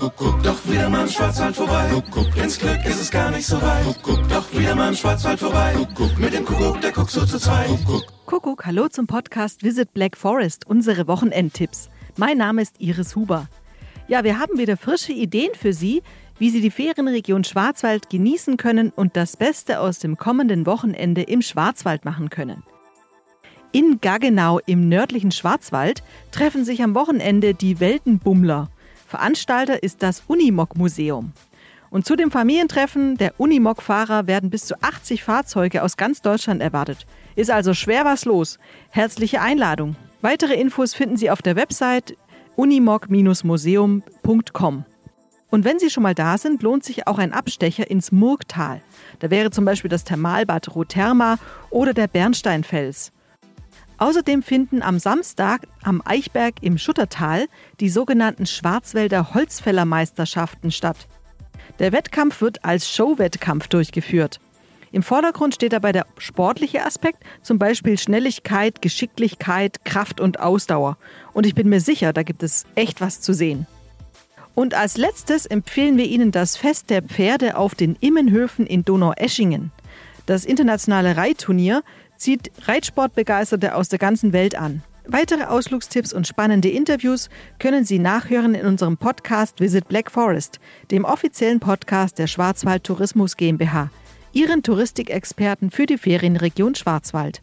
Kuckuck, doch wieder mal im Schwarzwald vorbei. Kuckuck, ins Glück ist es gar nicht so weit. Kuckuck, doch wieder mal im Schwarzwald vorbei. Kuckuck, mit dem Kuckuck, der guckt so zu zweit. Kuckuck. Kuckuck, hallo zum Podcast Visit Black Forest, unsere Wochenendtipps. Mein Name ist Iris Huber. Ja, wir haben wieder frische Ideen für Sie, wie Sie die Ferienregion Schwarzwald genießen können und das Beste aus dem kommenden Wochenende im Schwarzwald machen können. In Gaggenau im nördlichen Schwarzwald treffen sich am Wochenende die Weltenbummler. Veranstalter ist das Unimog-Museum. Und zu dem Familientreffen der Unimog-Fahrer werden bis zu 80 Fahrzeuge aus ganz Deutschland erwartet. Ist also schwer was los. Herzliche Einladung. Weitere Infos finden Sie auf der Website unimog-museum.com. Und wenn Sie schon mal da sind, lohnt sich auch ein Abstecher ins Murgtal. Da wäre zum Beispiel das Thermalbad Rotherma oder der Bernsteinfels. Außerdem finden am Samstag am Eichberg im Schuttertal die sogenannten Schwarzwälder Holzfällermeisterschaften statt. Der Wettkampf wird als Showwettkampf durchgeführt. Im Vordergrund steht dabei der sportliche Aspekt, zum Beispiel Schnelligkeit, Geschicklichkeit, Kraft und Ausdauer. Und ich bin mir sicher, da gibt es echt was zu sehen. Und als letztes empfehlen wir Ihnen das Fest der Pferde auf den Immenhöfen in Donaueschingen. Das internationale Reitturnier zieht Reitsportbegeisterte aus der ganzen Welt an. Weitere Ausflugstipps und spannende Interviews können Sie nachhören in unserem Podcast Visit Black Forest, dem offiziellen Podcast der Schwarzwald Tourismus GmbH, Ihren Touristikexperten für die Ferienregion Schwarzwald.